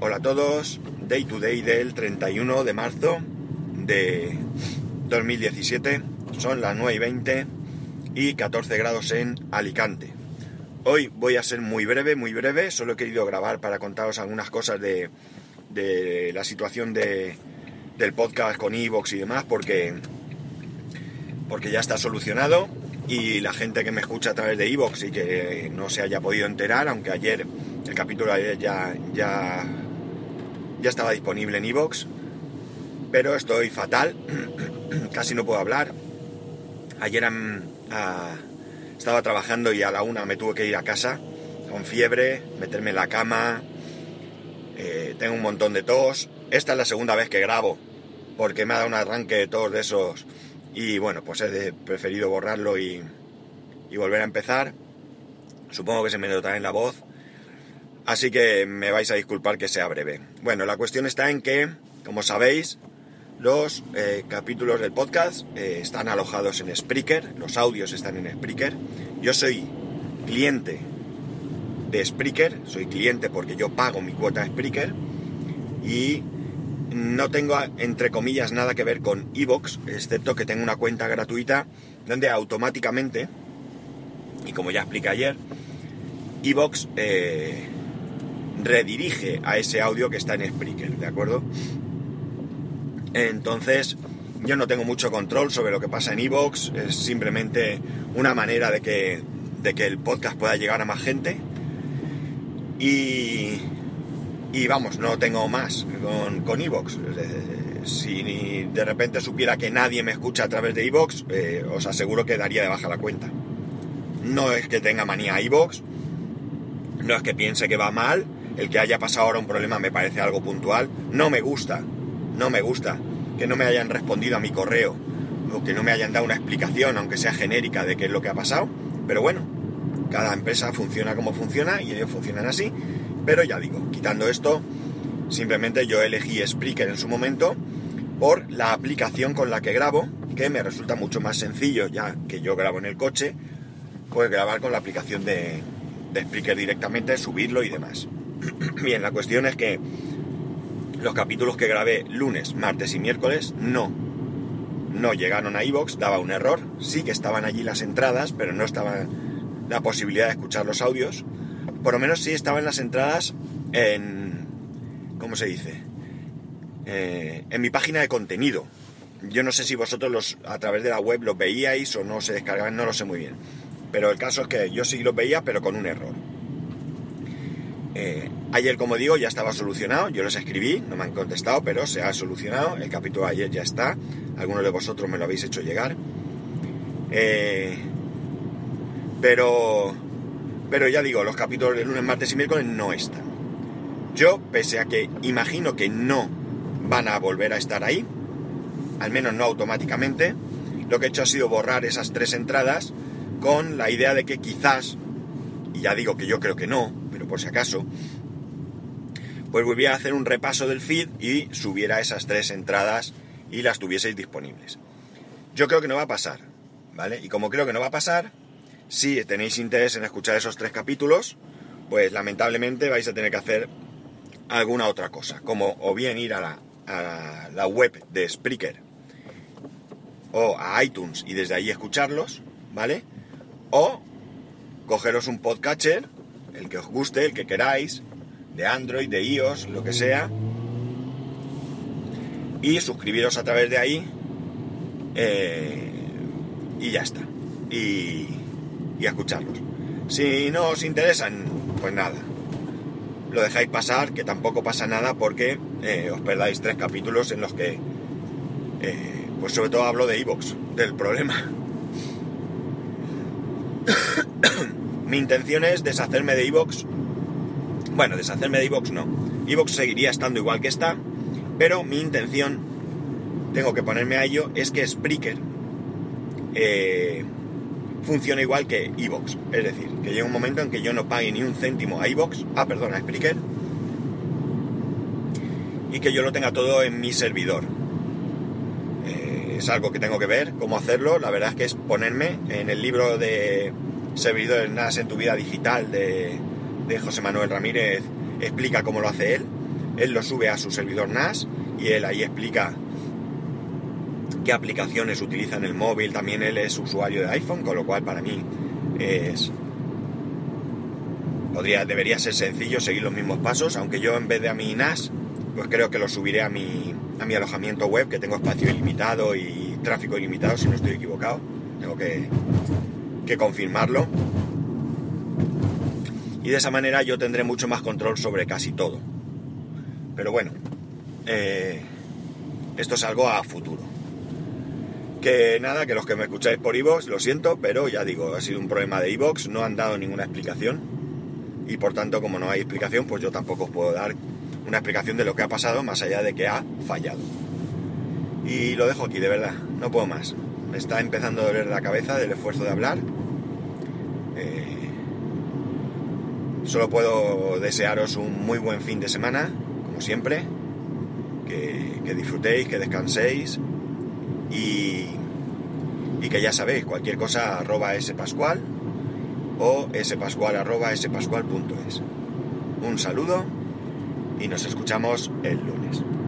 Hola a todos, Day to Day del 31 de marzo de 2017, son las 9 y 20 y 14 grados en Alicante. Hoy voy a ser muy breve, muy breve, solo he querido grabar para contaros algunas cosas de, de la situación de, del podcast con Evox y demás, porque, porque ya está solucionado. Y la gente que me escucha a través de Evox y que no se haya podido enterar, aunque ayer el capítulo ya, ya ya estaba disponible en iVoox, pero estoy fatal, casi no puedo hablar. Ayer estaba trabajando y a la una me tuve que ir a casa con fiebre, meterme en la cama, eh, tengo un montón de tos. Esta es la segunda vez que grabo porque me ha dado un arranque de tos de esos y bueno, pues he preferido borrarlo y, y volver a empezar. Supongo que se me notará en la voz Así que me vais a disculpar que sea breve. Bueno, la cuestión está en que, como sabéis, los eh, capítulos del podcast eh, están alojados en Spreaker, los audios están en Spreaker. Yo soy cliente de Spreaker, soy cliente porque yo pago mi cuota Spreaker y no tengo, entre comillas, nada que ver con Evox, excepto que tengo una cuenta gratuita donde automáticamente, y como ya expliqué ayer, Evox eh, redirige a ese audio que está en Spreaker, ¿de acuerdo? Entonces, yo no tengo mucho control sobre lo que pasa en Evox, es simplemente una manera de que, de que el podcast pueda llegar a más gente. Y, y vamos, no tengo más con, con Evox. Si de repente supiera que nadie me escucha a través de Evox, eh, os aseguro que daría de baja la cuenta. No es que tenga manía Evox, no es que piense que va mal, el que haya pasado ahora un problema me parece algo puntual. No me gusta, no me gusta que no me hayan respondido a mi correo o que no me hayan dado una explicación, aunque sea genérica, de qué es lo que ha pasado. Pero bueno, cada empresa funciona como funciona y ellos funcionan así. Pero ya digo, quitando esto, simplemente yo elegí Spreaker en su momento por la aplicación con la que grabo, que me resulta mucho más sencillo, ya que yo grabo en el coche, pues grabar con la aplicación de, de Spreaker directamente, subirlo y demás. Bien, la cuestión es que los capítulos que grabé lunes, martes y miércoles no, no llegaron a iVoox, daba un error. Sí que estaban allí las entradas, pero no estaba la posibilidad de escuchar los audios. Por lo menos sí estaban las entradas en... ¿Cómo se dice? Eh, en mi página de contenido. Yo no sé si vosotros los, a través de la web los veíais o no se descargaban, no lo sé muy bien. Pero el caso es que yo sí los veía, pero con un error. Eh, ayer, como digo, ya estaba solucionado. Yo les escribí, no me han contestado, pero se ha solucionado. El capítulo ayer ya está. Algunos de vosotros me lo habéis hecho llegar. Eh, pero, pero ya digo, los capítulos de lunes, martes y miércoles no están. Yo, pese a que imagino que no van a volver a estar ahí, al menos no automáticamente, lo que he hecho ha sido borrar esas tres entradas con la idea de que quizás, y ya digo que yo creo que no, por si acaso, pues volviera a hacer un repaso del feed y subiera esas tres entradas y las tuvieseis disponibles. Yo creo que no va a pasar, ¿vale? Y como creo que no va a pasar, si tenéis interés en escuchar esos tres capítulos, pues lamentablemente vais a tener que hacer alguna otra cosa, como o bien ir a la, a la web de Spreaker o a iTunes y desde ahí escucharlos, ¿vale? O cogeros un podcatcher el que os guste, el que queráis, de Android, de iOS, lo que sea, y suscribiros a través de ahí, eh, y ya está, y, escucharlos. Si no os interesan, pues nada, lo dejáis pasar, que tampoco pasa nada porque eh, os perdáis tres capítulos en los que, eh, pues sobre todo hablo de Evox, del problema. Mi intención es deshacerme de Evox. Bueno, deshacerme de Evox no. Evox seguiría estando igual que está, pero mi intención, tengo que ponerme a ello, es que Spreaker eh, funcione igual que Evox. Es decir, que llegue un momento en que yo no pague ni un céntimo a Evox, ah, perdón, a Spreaker, y que yo lo tenga todo en mi servidor. Eh, es algo que tengo que ver, cómo hacerlo. La verdad es que es ponerme en el libro de servidores NAS en tu vida digital de, José Manuel Ramírez explica cómo lo hace él. él lo sube a su servidor NAS y él ahí explica qué aplicaciones utiliza en el móvil. También él es usuario de iPhone, con lo cual para mí es podría debería ser sencillo seguir los mismos pasos, aunque yo en vez de a mi NAS, pues creo que lo subiré a mi a mi alojamiento web, que tengo espacio ilimitado y tráfico ilimitado, si no estoy equivocado. Tengo que, que confirmarlo. Y de esa manera yo tendré mucho más control sobre casi todo. Pero bueno, eh, esto es algo a futuro. Que nada, que los que me escucháis por iVoox, lo siento, pero ya digo, ha sido un problema de iVoox, no han dado ninguna explicación. Y por tanto, como no hay explicación, pues yo tampoco os puedo dar una explicación de lo que ha pasado, más allá de que ha fallado. Y lo dejo aquí, de verdad, no puedo más. Me está empezando a doler la cabeza del esfuerzo de hablar. Eh, solo puedo desearos un muy buen fin de semana, como siempre. Que, disfrutéis, que descanséis y, y, que ya sabéis, cualquier cosa arroba spascual o spascual arroba spascual.es. Un saludo y nos escuchamos el lunes.